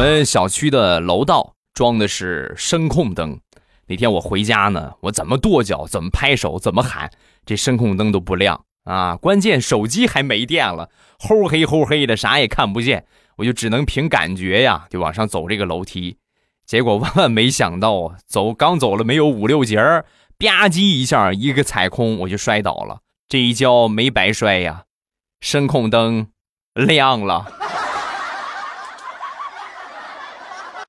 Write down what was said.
我们小区的楼道装的是声控灯，那天我回家呢，我怎么跺脚，怎么拍手，怎么喊，这声控灯都不亮啊！关键手机还没电了，齁黑齁黑的，啥也看不见，我就只能凭感觉呀，就往上走这个楼梯。结果万万没想到，走刚走了没有五六节儿，吧唧一下一个踩空，我就摔倒了。这一跤没白摔呀，声控灯亮了。